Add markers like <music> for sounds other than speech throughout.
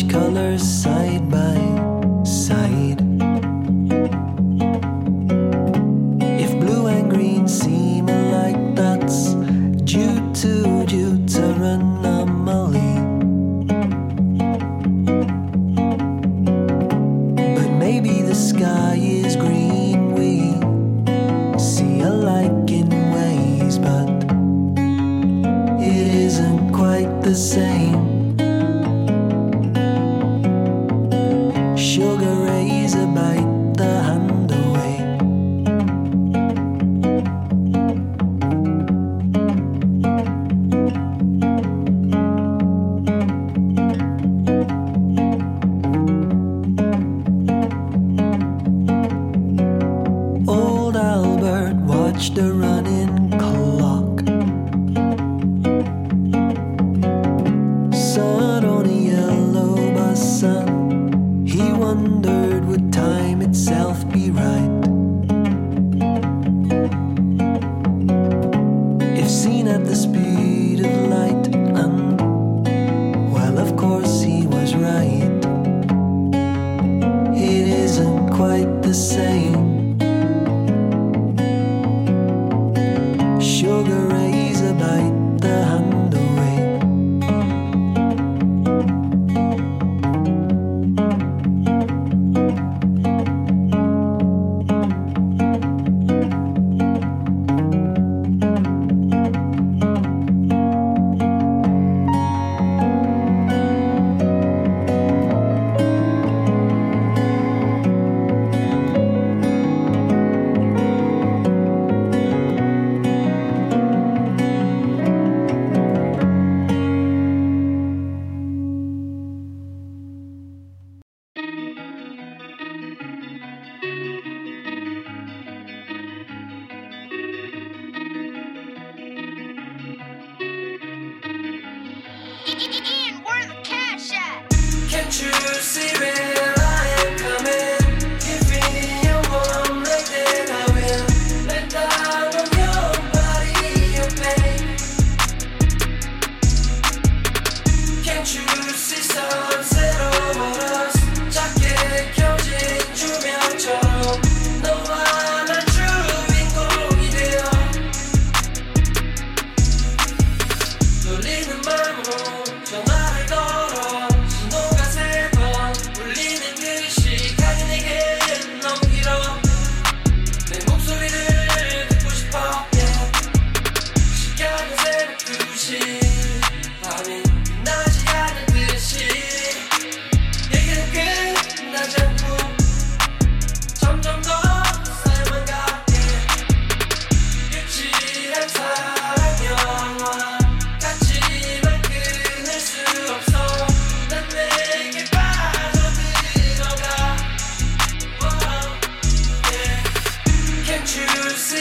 colors.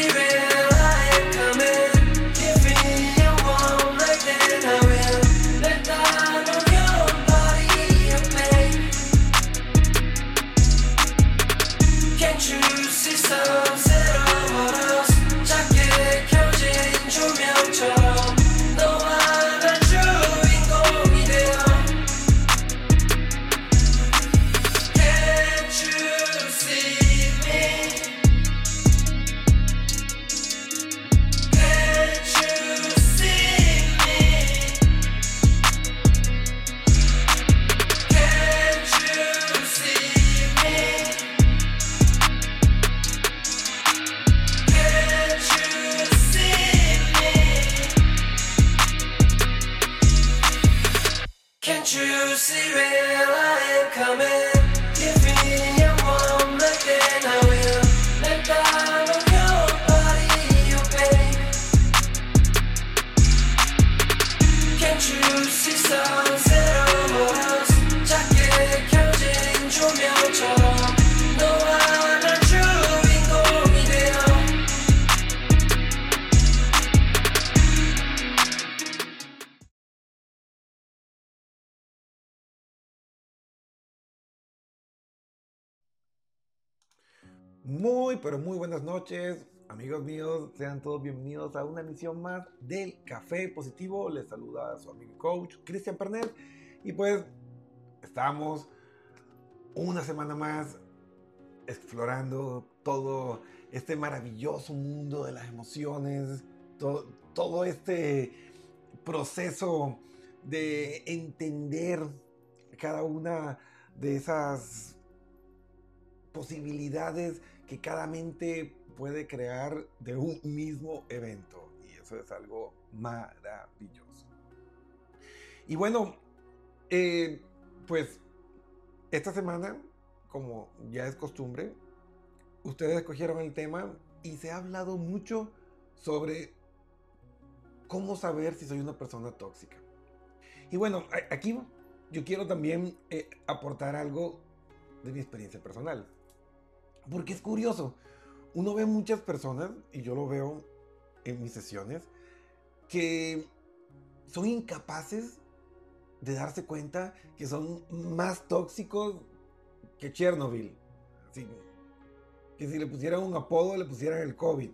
really ready. Can't you see, real, I am coming? pero muy buenas noches, amigos míos. Sean todos bienvenidos a una emisión más del Café Positivo. Les saluda a su amigo y coach Cristian Pernet. Y pues estamos una semana más explorando todo este maravilloso mundo de las emociones, todo, todo este proceso de entender cada una de esas posibilidades que cada mente puede crear de un mismo evento. Y eso es algo maravilloso. Y bueno, eh, pues esta semana, como ya es costumbre, ustedes escogieron el tema y se ha hablado mucho sobre cómo saber si soy una persona tóxica. Y bueno, aquí yo quiero también eh, aportar algo de mi experiencia personal. Porque es curioso, uno ve muchas personas, y yo lo veo en mis sesiones, que son incapaces de darse cuenta que son más tóxicos que Chernobyl. Que si le pusieran un apodo, le pusieran el COVID.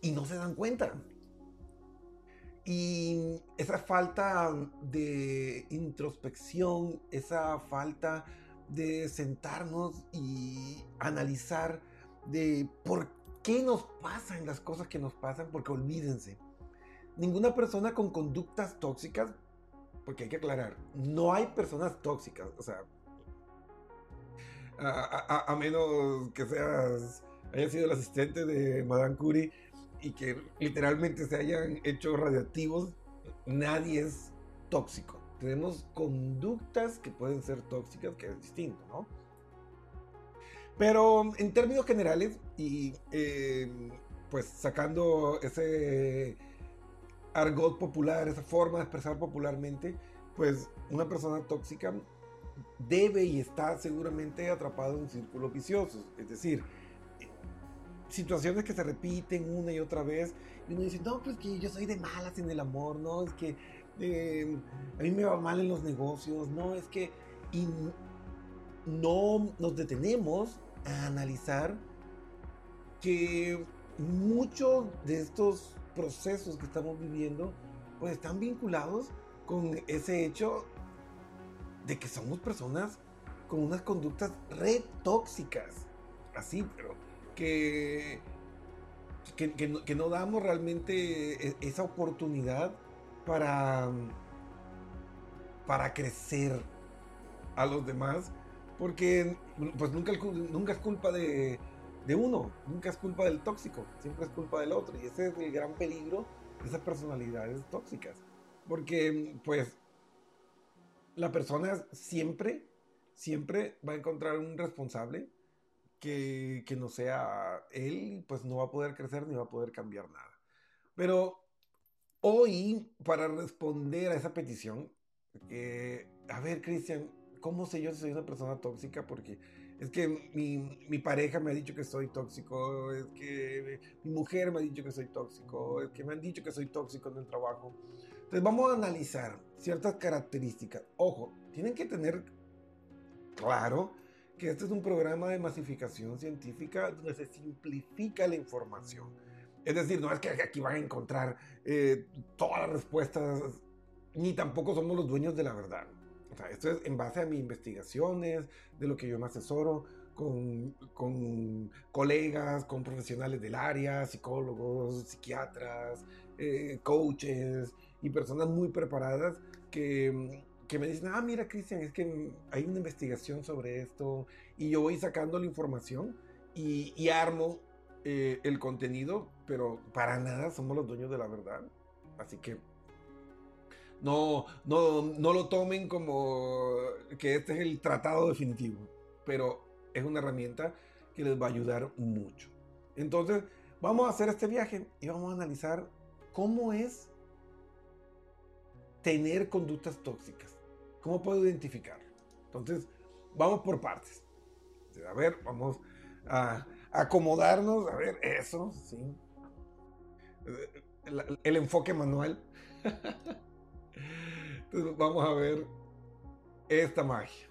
Y no se dan cuenta. Y esa falta de introspección, esa falta de sentarnos y analizar de por qué nos pasan las cosas que nos pasan, porque olvídense, ninguna persona con conductas tóxicas, porque hay que aclarar, no hay personas tóxicas, o sea, a, menos que seas, sido el asistente de Madame Curie y que literalmente se hayan hecho radiactivos, nadie es tóxico. Tenemos conductas que pueden ser tóxicas, que es distinto, ¿no? Pero en términos generales, y eh, pues sacando ese argot popular, esa forma de expresar popularmente, pues una persona tóxica debe y está seguramente atrapado en un círculo vicioso. Es decir, situaciones que se repiten una y otra vez, y uno dice, no, pues que yo soy de malas en el amor, no, es que eh, a mí me va mal en los negocios, no, es que... Y no nos detenemos a analizar que muchos de estos procesos que estamos viviendo pues están vinculados con ese hecho de que somos personas con unas conductas re tóxicas. Así, pero que, que, que no damos realmente e- esa oportunidad para, para crecer a los demás, porque pues nunca, nunca es culpa de, de uno, nunca es culpa del tóxico, siempre es culpa del otro, y ese es el gran peligro de esas personalidades tóxicas, porque pues la persona siempre, siempre va a encontrar un responsable que, que no sea él, pues no va a poder crecer ni va a poder cambiar nada. Pero hoy, para responder a esa petición, eh, a ver, Cristian, ¿cómo sé yo si soy una persona tóxica? Porque es que mi, mi pareja me ha dicho que soy tóxico, es que mi mujer me ha dicho que soy tóxico, es que me han dicho que soy tóxico en el trabajo. Entonces vamos a analizar ciertas características. Ojo, tienen que tener claro que este es un programa de masificación científica donde se simplifica la información. Es decir, no es que aquí van a encontrar eh, todas las respuestas, ni tampoco somos los dueños de la verdad. Esto es en base a mis investigaciones, de lo que yo me asesoro con, con colegas, con profesionales del área, psicólogos, psiquiatras, eh, coaches y personas muy preparadas que, que me dicen, ah, mira, Cristian, es que hay una investigación sobre esto y yo voy sacando la información y, y armo eh, el contenido, pero para nada somos los dueños de la verdad. Así que no, no, no lo tomen como que este es el tratado definitivo, pero es una herramienta que les va a ayudar mucho. Entonces, vamos a hacer este viaje y vamos a analizar cómo es tener conductas tóxicas. ¿Cómo puedo identificarlo? Entonces, vamos por partes. A ver, vamos a acomodarnos, a ver, eso, sí. El, enfoque manual. Entonces, vamos a ver esta magia.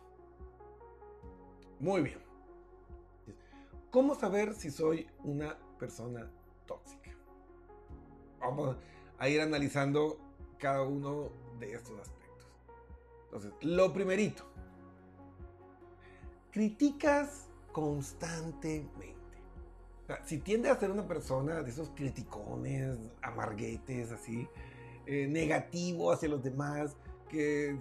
Muy bien. ¿Cómo saber si soy una persona tóxica? Vamos a ir analizando cada uno de estos aspectos. Entonces, lo primerito, criticas constantemente. Si tiende a ser una persona de esos criticones, amarguetes, así, eh, negativo hacia los demás, que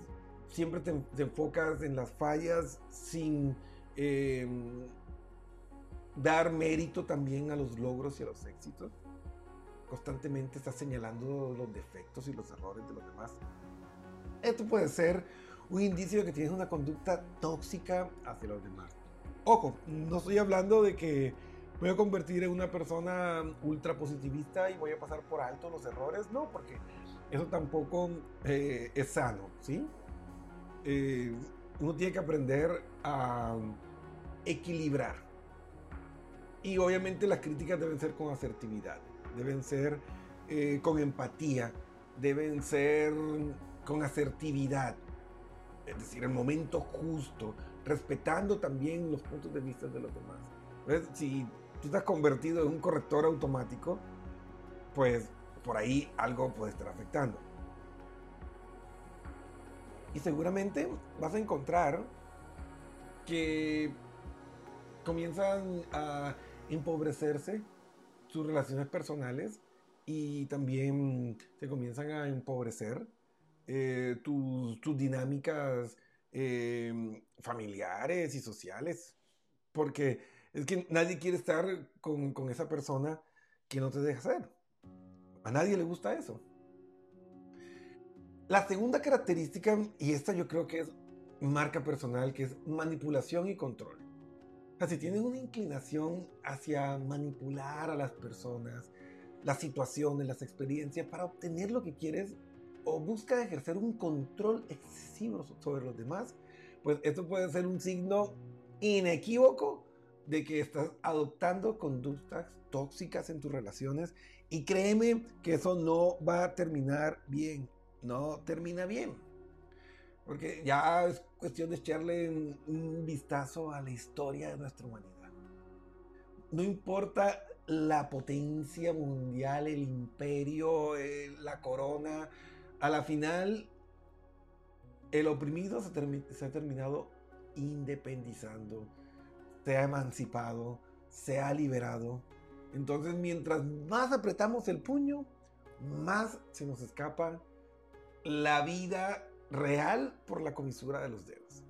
siempre te, te enfocas en las fallas sin eh, dar mérito también a los logros y a los éxitos. Constantemente estás señalando los defectos y los errores de los demás. Esto puede ser un indicio de que tienes una conducta tóxica hacia los demás. Ojo, no estoy hablando de que voy a convertir en una persona ultra positivista y voy a pasar por alto los errores. No, porque eso tampoco eh, es sano, ¿sí? Eh, uno tiene que aprender a equilibrar. Y obviamente las críticas deben ser con asertividad, deben ser eh, con empatía, deben ser con asertividad. Es decir, el momento justo, respetando también los puntos de vista de los demás. ¿Ves? Si tú estás convertido en un corrector automático, pues por ahí algo puede estar afectando. Y seguramente vas a encontrar que comienzan a empobrecerse sus relaciones personales y también se comienzan a empobrecer eh, tus, tus, dinámicas eh, familiares y sociales. Porque es que nadie quiere estar con, con esa persona que no te deja ser. A nadie le gusta eso. La segunda característica, y esta yo creo que es marca personal, que es manipulación y control. O sea, tienes una inclinación hacia manipular a las personas, las situaciones, las experiencias, para obtener lo que quieres, o busca ejercer un control excesivo sobre los demás, pues esto puede ser un signo inequívoco de que estás adoptando conductas tóxicas en tus relaciones y créeme que eso no va a terminar bien, no termina bien. Porque ya es cuestión de echarle un, vistazo a la historia de nuestra humanidad. No importa la potencia mundial, el imperio, eh, la corona, a la final el oprimido se, se, ha terminado independizando, se ha emancipado, se ha liberado. Entonces, mientras más apretamos el puño, más se nos escapa la vida real por la comisura de los dedos.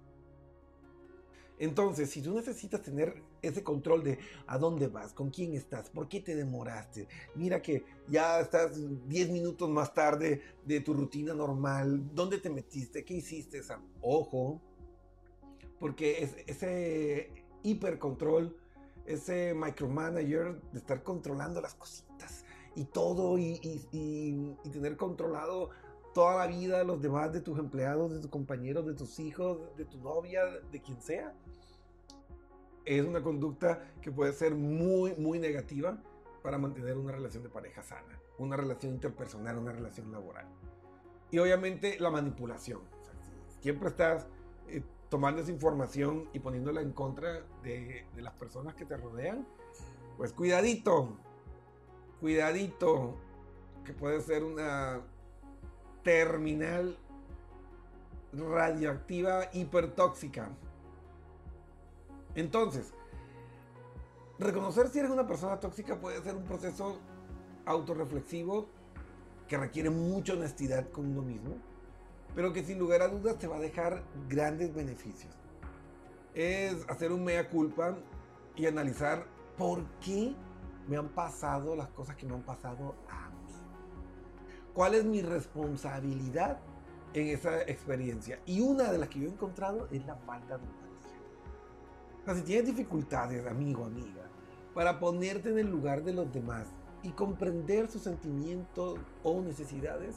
Entonces, si tú necesitas tener ese control de a dónde vas, con quién estás, por qué te demoraste, mira que ya estás 10 minutos más tarde de tu rutina normal, ¿dónde te metiste? ¿Qué hiciste? Ojo, porque es, ese hipercontrol, ese micromanager de estar controlando las cositas y todo y, tener controlado toda la vida los demás, de tus empleados, de tus compañeros, de tus hijos, de tu novia, de quien sea. Es una conducta que puede ser muy, muy negativa para mantener una relación de pareja sana, una relación interpersonal, una relación laboral. Y obviamente la manipulación. Siempre estás eh, tomando esa información y poniéndola en contra de, las personas que te rodean, pues cuidadito, cuidadito, que puede ser una terminal radioactiva hipertóxica. Entonces, reconocer si eres una persona tóxica puede ser un proceso autorreflexivo que requiere mucha honestidad con uno mismo, pero que sin lugar a dudas te va a dejar grandes beneficios. Es hacer un mea culpa y analizar por qué me han pasado las cosas que me han pasado a cuál es mi responsabilidad en esa experiencia. Y una de las que yo he encontrado es la falta de empatía. O sea, si tienes dificultades, amigo, amiga, para ponerte en el lugar de los demás y comprender sus sentimientos o necesidades,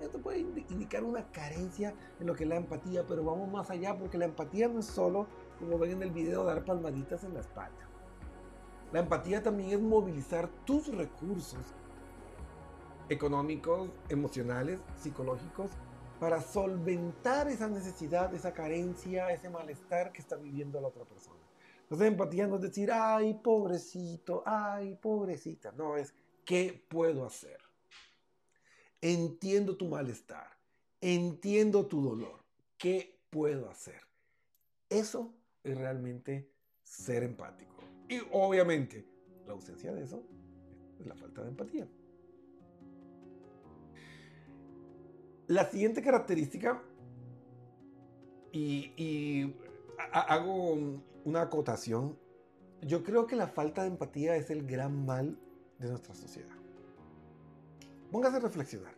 esto puede indicar una carencia en lo que es la empatía, pero vamos más allá porque la empatía no es solo, como ven en el video, dar palmaditas en la espalda. La empatía también es movilizar tus recursos económicos, emocionales, psicológicos, para solventar esa necesidad, esa carencia, ese malestar que está viviendo la otra persona. Entonces, empatía no es decir, ay, pobrecito, ay, pobrecita. No, es, ¿qué puedo hacer? Entiendo tu malestar, entiendo tu dolor. ¿Qué puedo hacer? Eso es realmente ser empático. Y obviamente, la ausencia de eso es la falta de empatía. La siguiente característica, y, y ha- hago una acotación, yo creo que la falta de empatía es el gran mal de nuestra sociedad. Póngase a reflexionar.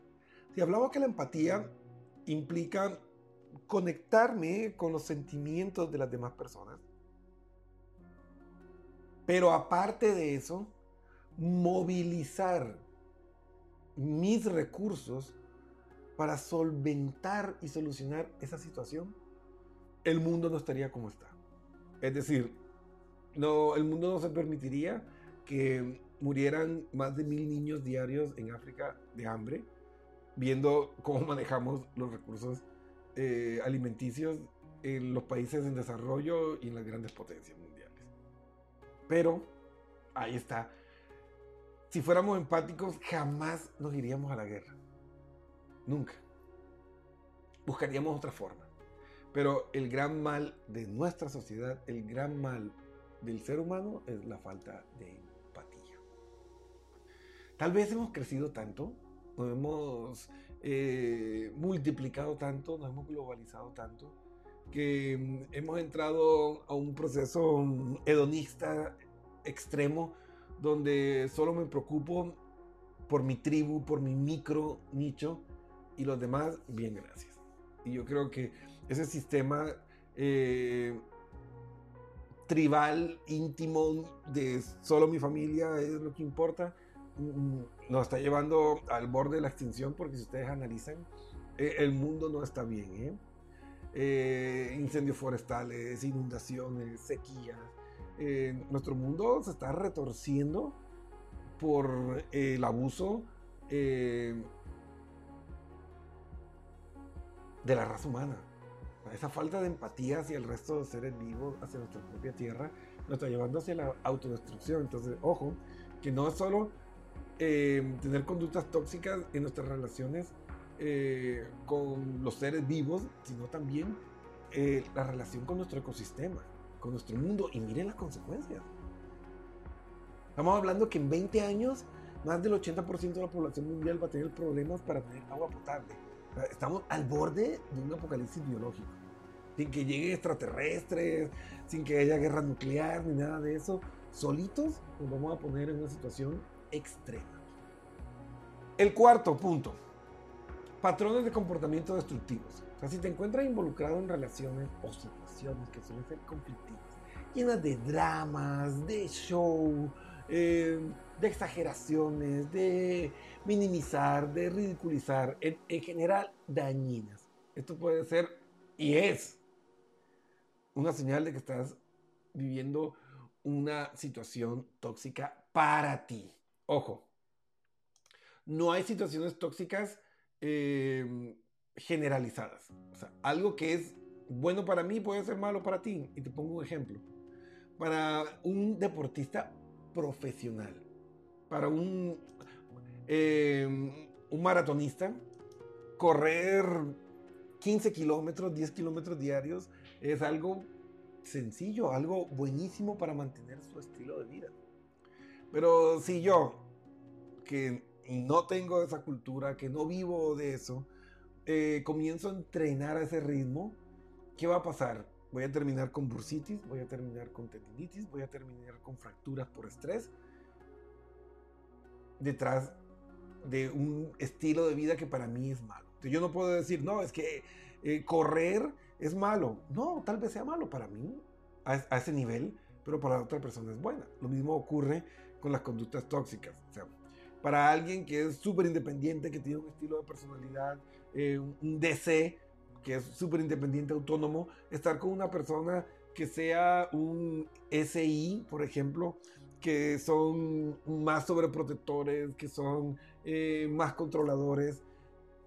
Si hablamos que la empatía implica conectarme con los sentimientos de las demás personas, pero aparte de eso, movilizar mis recursos para solventar y solucionar esa situación, el mundo no estaría como está. Es decir, no, el mundo no se permitiría que murieran más de mil niños diarios en África de hambre, viendo cómo <laughs> manejamos los recursos eh, alimenticios en los países en desarrollo y en las grandes potencias mundiales. Pero, ahí está. Si fuéramos empáticos, jamás nos iríamos a la guerra. Nunca. Buscaríamos otra forma. Pero el gran mal de nuestra sociedad, el gran mal del ser humano es la falta de. Tal vez hemos crecido tanto, nos hemos eh, multiplicado tanto, nos hemos globalizado tanto, que mm, hemos entrado a un proceso mm, hedonista extremo donde solo me preocupo por mi tribu, por mi micro nicho y los demás, bien, gracias. Y yo creo que ese sistema eh, tribal, íntimo, de solo mi familia es lo que importa, nos está llevando al borde de la extinción porque si ustedes analizan, eh, el mundo no está bien. ¿eh? Eh, incendios forestales, inundaciones, sequías. Nuestro mundo se está retorciendo por el abuso de la raza humana. Esa falta de empatía hacia el resto de seres vivos, hacia nuestra propia tierra, nos está llevando hacia la autodestrucción. Entonces, ojo, que no es solo eh, tener conductas tóxicas en nuestras relaciones eh, con los seres vivos, sino también eh, la relación con nuestro ecosistema, con nuestro mundo. Y miren las consecuencias. Estamos hablando que en 20 años más del 80% de la población mundial va a tener problemas para tener agua potable. Estamos al borde de un apocalipsis biológico. Sin que lleguen extraterrestres, sin que haya guerra nuclear ni nada de eso. Solitos nos vamos a poner en una situación extrema. El cuarto punto. Patrones de comportamiento destructivos. O sea, si te encuentras involucrado en relaciones o situaciones que suelen ser conflictivas, llenas de dramas, de show, eh, de exageraciones, de minimizar, de ridiculizar, en, en general dañinas. Esto puede ser y es una señal de que estás viviendo una situación tóxica para ti. Ojo, no hay situaciones tóxicas eh, generalizadas. O sea, algo que es bueno para mí puede ser malo para ti. Y te pongo un ejemplo. Para un deportista profesional, para un, eh, un maratonista, correr 15 kilómetros, 10 kilómetros diarios es algo sencillo, algo buenísimo para mantener su estilo de vida. Pero si yo, que no tengo esa cultura, que no vivo de eso, eh, comienzo a entrenar a ese ritmo, ¿qué va a pasar? Voy a terminar con bursitis, voy a terminar con tendinitis, voy a terminar con fracturas por estrés, detrás de un estilo de vida que para mí es malo. Yo no puedo decir, no, es que eh, correr es malo. No, tal vez sea malo para mí a, ese nivel, pero para otra persona es buena. Lo mismo ocurre con las conductas tóxicas. O sea, para alguien que es súper independiente, que tiene un estilo de personalidad, eh, un DC, que es súper independiente, autónomo, estar con una persona que sea un SI, por ejemplo, que son más sobreprotectores, que son eh, más controladores,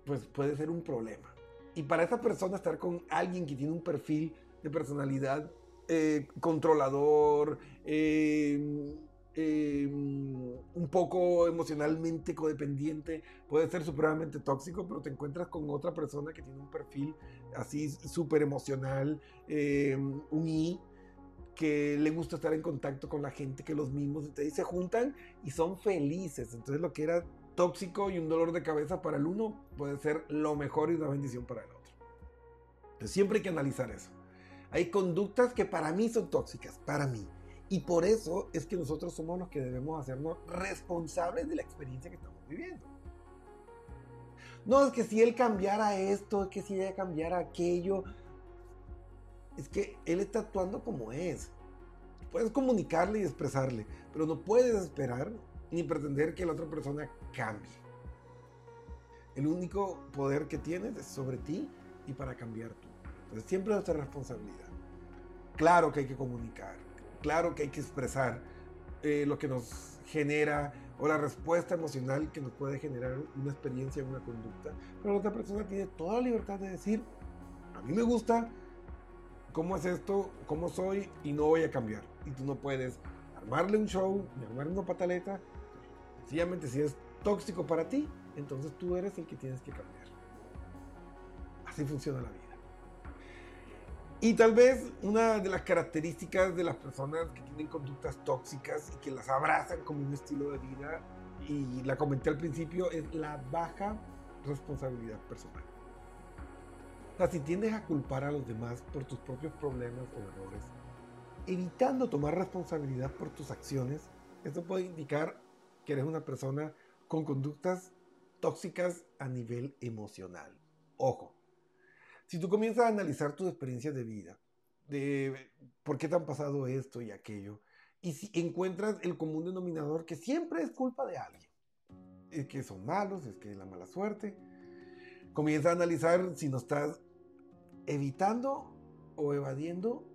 pues puede ser un problema. Y para esa persona estar con alguien que tiene un perfil de personalidad eh, controlador, eh, un poco emocionalmente codependiente, puede ser supremamente tóxico, pero te encuentras con otra persona que tiene un perfil así súper emocional, eh, un I, que le gusta estar en contacto con la gente, que los mismos, se juntan y son felices. Entonces lo que era tóxico y un dolor de cabeza para el uno puede ser lo mejor y una bendición para el otro. Entonces siempre hay que analizar eso. Hay conductas que para mí son tóxicas, para mí. Y por eso es que nosotros somos los que debemos hacernos responsables de la experiencia que estamos viviendo. No es que si él cambiara esto, es que si ella cambiara aquello, es que él está actuando como es. Puedes comunicarle y expresarle, pero no puedes esperar ni pretender que la otra persona cambie. El único poder que tienes es sobre ti y para cambiar tú. Entonces siempre es nuestra responsabilidad. Claro que hay que comunicar, claro que hay que expresar eh, lo que nos genera o la respuesta emocional que nos puede generar una experiencia, una conducta, pero la otra persona tiene toda la libertad de decir, a mí me gusta, cómo es esto, cómo soy y no voy a cambiar. Y tú no puedes armarle un show, ni armarle una pataleta. Sencillamente si es tóxico para ti, entonces tú eres el que tienes que cambiar. Así funciona la vida. Y tal vez una de las características de las personas que tienen conductas tóxicas y que las abrazan como un estilo de vida, y la comenté al principio, es la baja responsabilidad personal. O sea, si tiendes a culpar a los demás por tus propios problemas o errores, evitando tomar responsabilidad por tus acciones, eso puede indicar que eres una persona con conductas tóxicas a nivel emocional. Ojo, si tú comienzas a analizar tus experiencias de vida, de por qué te han pasado esto y aquello, y si encuentras el común denominador que siempre es culpa de alguien, es que son malos, es que es la mala suerte, comienza a analizar si no estás evitando o evadiendo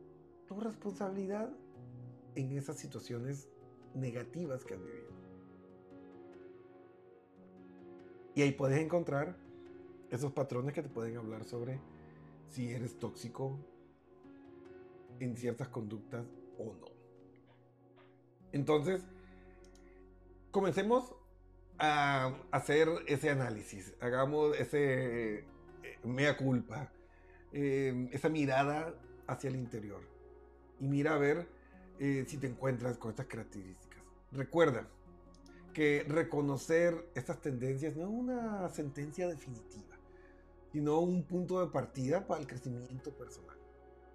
tu responsabilidad en esas situaciones negativas que has vivido. Y ahí puedes encontrar esos patrones que te pueden hablar sobre si eres tóxico en ciertas conductas o no. Entonces, comencemos a hacer ese análisis, hagamos ese eh, mea culpa, eh, esa mirada hacia el interior y mira a ver eh, si te encuentras con estas características. Recuerda que reconocer estas tendencias no es una sentencia definitiva, sino un punto de partida para el crecimiento personal.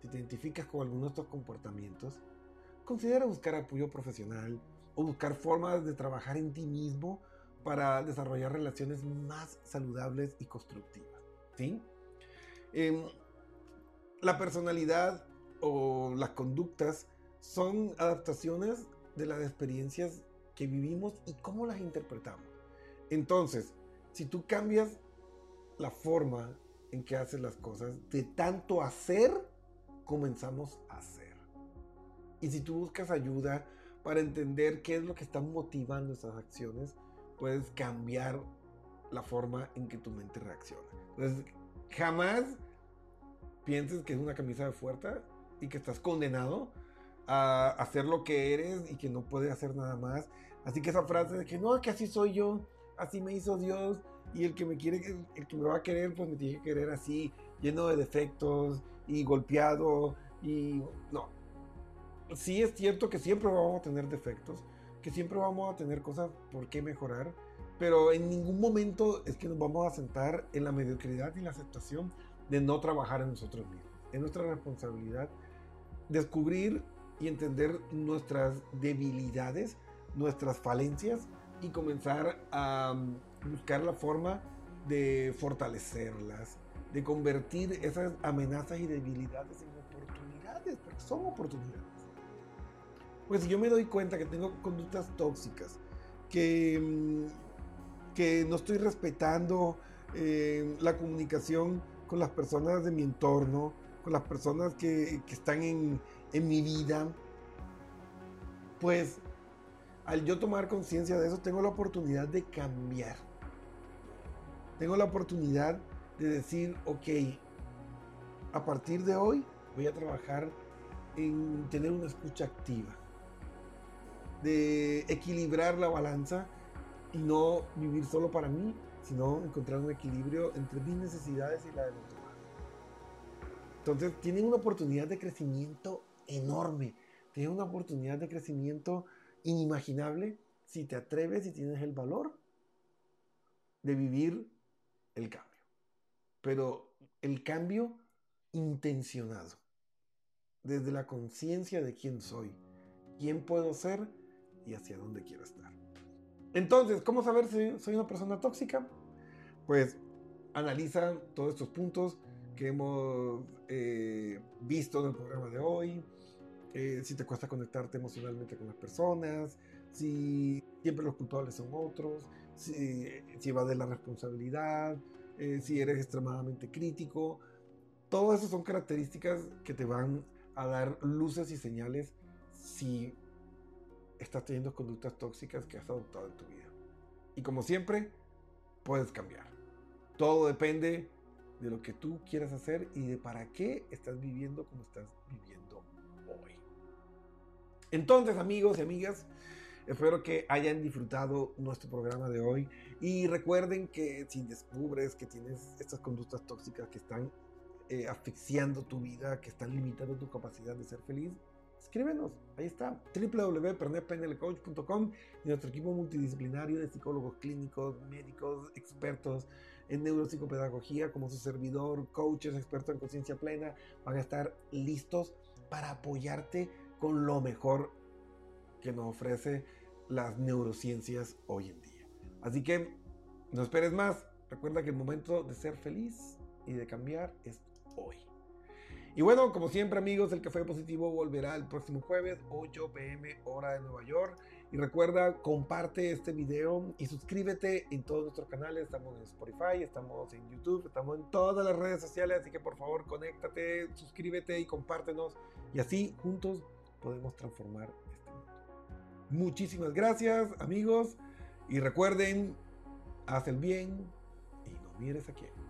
Si te identificas con alguno de estos comportamientos, considera buscar apoyo profesional o buscar formas de trabajar en ti mismo para desarrollar relaciones más saludables y constructivas. ¿sí? Em, la personalidad o las conductas son adaptaciones de las experiencias que vivimos y cómo las interpretamos. Entonces, si tú cambias la forma en que haces las cosas, de tanto hacer, comenzamos a hacer. Y si tú buscas ayuda para entender qué es lo que está motivando esas acciones, puedes cambiar la forma en que tu mente reacciona. Entonces, jamás pienses que es una camisa de fuerza y que estás condenado a hacer lo que eres y que no puedes hacer nada más. Así que esa frase de que no, que así soy yo, así me hizo Dios y el que me quiere, el que me va a querer, pues me tiene que querer así, lleno de defectos y golpeado y no. Sí es cierto que siempre vamos a tener defectos, que siempre vamos a tener cosas por qué mejorar, pero en ningún momento es que nos vamos a sentar en la mediocridad y la aceptación de no trabajar en nosotros mismos. Es nuestra responsabilidad descubrir y entender nuestras debilidades, nuestras falencias y comenzar a buscar la forma de fortalecerlas, de convertir esas amenazas y debilidades en oportunidades, porque son oportunidades. Pues si yo me doy cuenta que tengo conductas tóxicas, que, mm, que no estoy respetando eh, la comunicación con las personas de mi entorno, con las personas que, que están en, en mi vida, pues al yo tomar conciencia de eso, tengo la oportunidad de cambiar. Tengo la oportunidad de decir, ok, a partir de hoy voy a trabajar en tener una escucha activa. de equilibrar la balanza y no vivir solo para mí, sino encontrar un equilibrio entre mis necesidades y la de los demás. Entonces tienen una oportunidad de crecimiento enorme, tienen una oportunidad de crecimiento inimaginable si te atreves y tienes el valor de vivir el cambio. Pero el cambio intencionado, desde la conciencia de quién soy, quién puedo ser y hacia dónde quiero estar. Entonces, ¿cómo saber si soy una persona tóxica? Pues analiza todos estos puntos que hemos eh, visto en el programa de hoy. eh, si te cuesta conectarte emocionalmente con las personas, si siempre los culpables son otros, si, si va de la responsabilidad, eh, si eres extremadamente crítico. Todas esas son características que te van a dar luces y señales si estás teniendo conductas tóxicas que has adoptado en tu vida. Y como siempre, puedes cambiar. Todo depende de lo que tú quieras hacer y de para qué estás viviendo como estás viviendo hoy. Entonces, amigos y amigas, espero que hayan disfrutado nuestro programa de hoy y recuerden que si descubres que tienes estas conductas tóxicas que están eh, asfixiando tu vida, que están limitando tu capacidad de ser feliz, escríbenos. Ahí está, www.pernetpnlcoach.com y nuestro equipo multidisciplinario de psicólogos clínicos, médicos, expertos en neuropsicopedagogía, como su servidor, coaches, expertos en conciencia plena, van a estar listos para apoyarte con lo mejor que nos ofrece las neurociencias hoy en día. Así que no esperes más. Recuerda que el momento de ser feliz y de cambiar es hoy. Y bueno, como siempre amigos, el Café Positivo volverá el próximo jueves, 8 pm hora de Nueva York. Y recuerda, comparte este video y suscríbete en todos nuestros canales. Estamos en Spotify, estamos en YouTube, estamos en todas las redes sociales. Así que por favor, conéctate, suscríbete y compártenos. Y así juntos podemos transformar. Muchísimas gracias amigos. Y recuerden, haz el bien y no mires a quién.